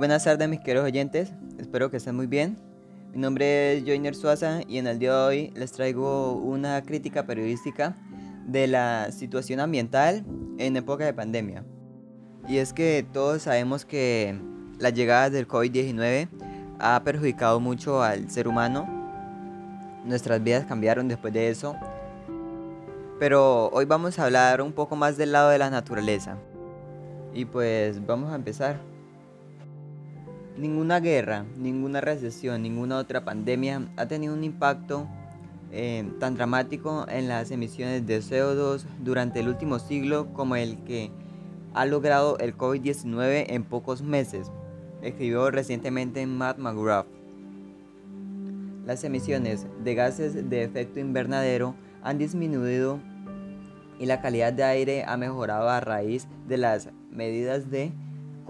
buenas tardes mis queridos oyentes, espero que estén muy bien. Mi nombre es Joiner Suaza y en el día de hoy les traigo una crítica periodística de la situación ambiental en época de pandemia. Y es que todos sabemos que la llegada del COVID-19 ha perjudicado mucho al ser humano. Nuestras vidas cambiaron después de eso. Pero hoy vamos a hablar un poco más del lado de la naturaleza. Y pues vamos a empezar. Ninguna guerra, ninguna recesión, ninguna otra pandemia ha tenido un impacto eh, tan dramático en las emisiones de CO2 durante el último siglo como el que ha logrado el COVID-19 en pocos meses, escribió recientemente Matt McGrath. Las emisiones de gases de efecto invernadero han disminuido y la calidad de aire ha mejorado a raíz de las medidas de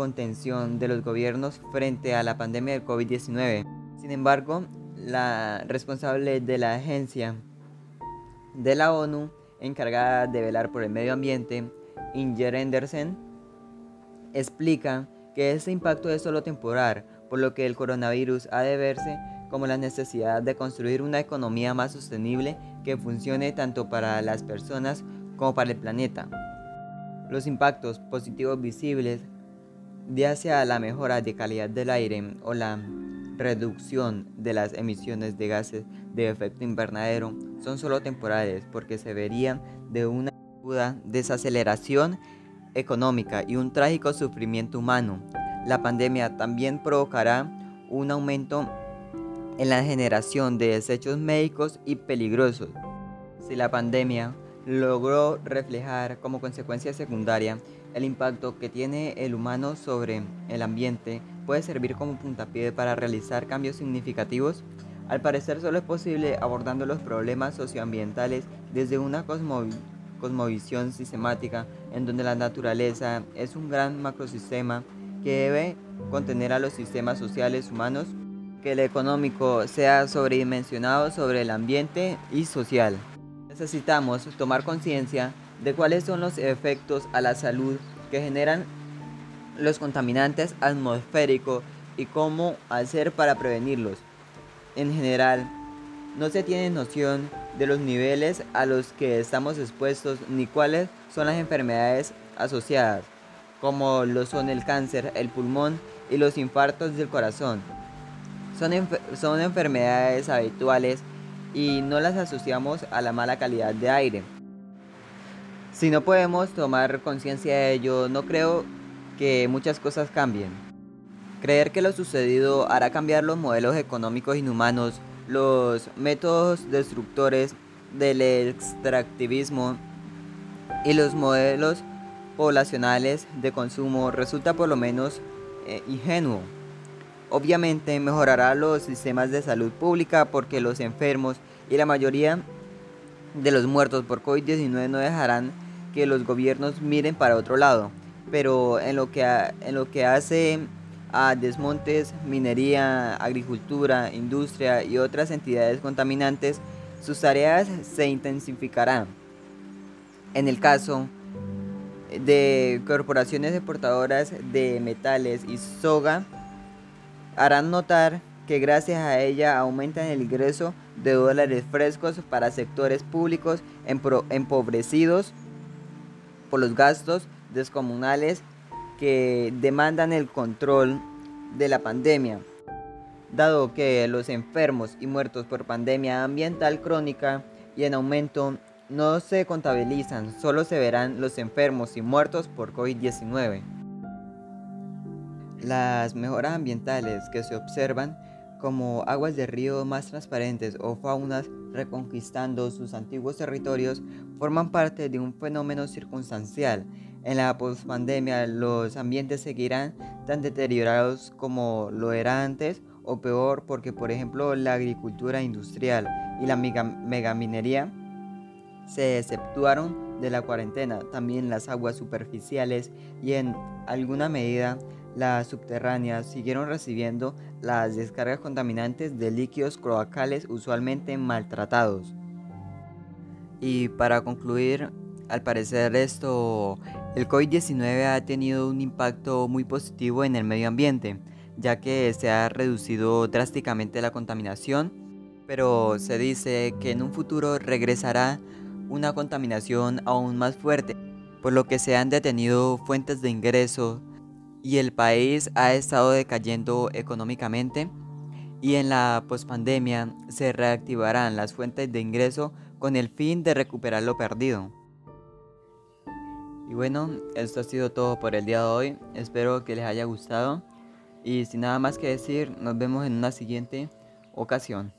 contención de los gobiernos frente a la pandemia del COVID-19. Sin embargo, la responsable de la agencia de la ONU encargada de velar por el medio ambiente, Inger Andersen, explica que ese impacto es solo temporal, por lo que el coronavirus ha de verse como la necesidad de construir una economía más sostenible que funcione tanto para las personas como para el planeta. Los impactos positivos visibles de hacia la mejora de calidad del aire o la reducción de las emisiones de gases de efecto invernadero son solo temporales porque se verían de una desaceleración económica y un trágico sufrimiento humano. La pandemia también provocará un aumento en la generación de desechos médicos y peligrosos. Si la pandemia logró reflejar como consecuencia secundaria el impacto que tiene el humano sobre el ambiente puede servir como puntapié para realizar cambios significativos. Al parecer solo es posible abordando los problemas socioambientales desde una cosmovisión sistemática en donde la naturaleza es un gran macrosistema que debe contener a los sistemas sociales humanos, que el económico sea sobredimensionado sobre el ambiente y social. Necesitamos tomar conciencia de cuáles son los efectos a la salud que generan los contaminantes atmosféricos y cómo hacer para prevenirlos. En general, no se tiene noción de los niveles a los que estamos expuestos ni cuáles son las enfermedades asociadas, como lo son el cáncer, el pulmón y los infartos del corazón. Son, son enfermedades habituales y no las asociamos a la mala calidad de aire. Si no podemos tomar conciencia de ello, no creo que muchas cosas cambien. Creer que lo sucedido hará cambiar los modelos económicos inhumanos, los métodos destructores del extractivismo y los modelos poblacionales de consumo resulta por lo menos eh, ingenuo. Obviamente mejorará los sistemas de salud pública porque los enfermos y la mayoría de los muertos por COVID-19 no dejarán que los gobiernos miren para otro lado. Pero en lo que, en lo que hace a desmontes, minería, agricultura, industria y otras entidades contaminantes, sus tareas se intensificarán. En el caso de corporaciones exportadoras de metales y soga, harán notar que gracias a ella aumentan el ingreso de dólares frescos para sectores públicos empobrecidos por los gastos descomunales que demandan el control de la pandemia. Dado que los enfermos y muertos por pandemia ambiental crónica y en aumento no se contabilizan, solo se verán los enfermos y muertos por COVID-19. Las mejoras ambientales que se observan como aguas de río más transparentes o faunas reconquistando sus antiguos territorios forman parte de un fenómeno circunstancial. En la pospandemia los ambientes seguirán tan deteriorados como lo era antes o peor porque por ejemplo la agricultura industrial y la megaminería se exceptuaron de la cuarentena, también las aguas superficiales y en alguna medida las subterráneas siguieron recibiendo las descargas contaminantes de líquidos cloacales usualmente maltratados. Y para concluir, al parecer esto, el COVID-19 ha tenido un impacto muy positivo en el medio ambiente. ya que se ha reducido drásticamente la contaminación, pero se dice que en un futuro regresará una contaminación aún más fuerte, por lo que se han detenido fuentes de ingreso y el país ha estado decayendo económicamente y en la pospandemia se reactivarán las fuentes de ingreso con el fin de recuperar lo perdido. Y bueno, esto ha sido todo por el día de hoy. Espero que les haya gustado. Y sin nada más que decir, nos vemos en una siguiente ocasión.